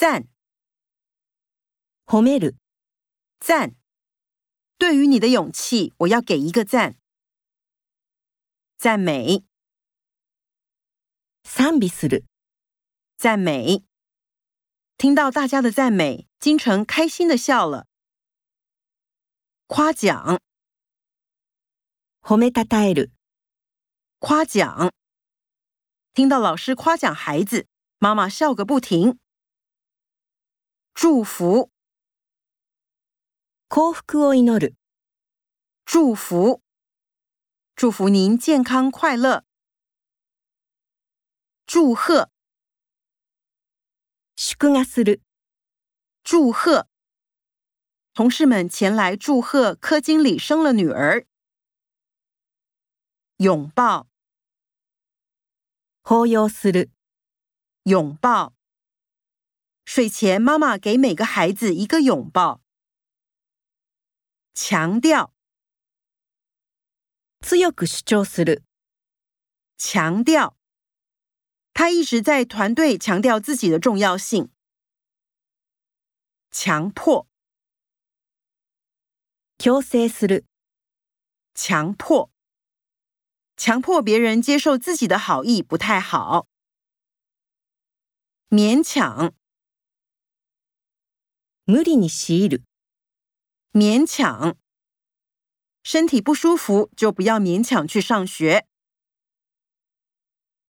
赞，ほめる。赞，对于你的勇气，我要给一个赞。赞美，讃美する。赞美，听到大家的赞美，金城开心的笑了。夸奖，褒めたたえる。夸奖，听到老师夸奖孩子，妈妈笑个不停。祝福，幸福を祈る。祝福，祝福您健康快乐。祝贺，祝賀する。祝贺，同事们前来祝贺柯经理生了女儿。拥抱，抱擁する。拥抱。睡前，妈妈给每个孩子一个拥抱。强调，只有格是重视的。强调，他一直在团队强调自己的重要性。强迫，強生斯的，强迫，强迫别人接受自己的好意不太好。勉强。無理に強いる，勉強。身体不舒服就不要勉強去上學。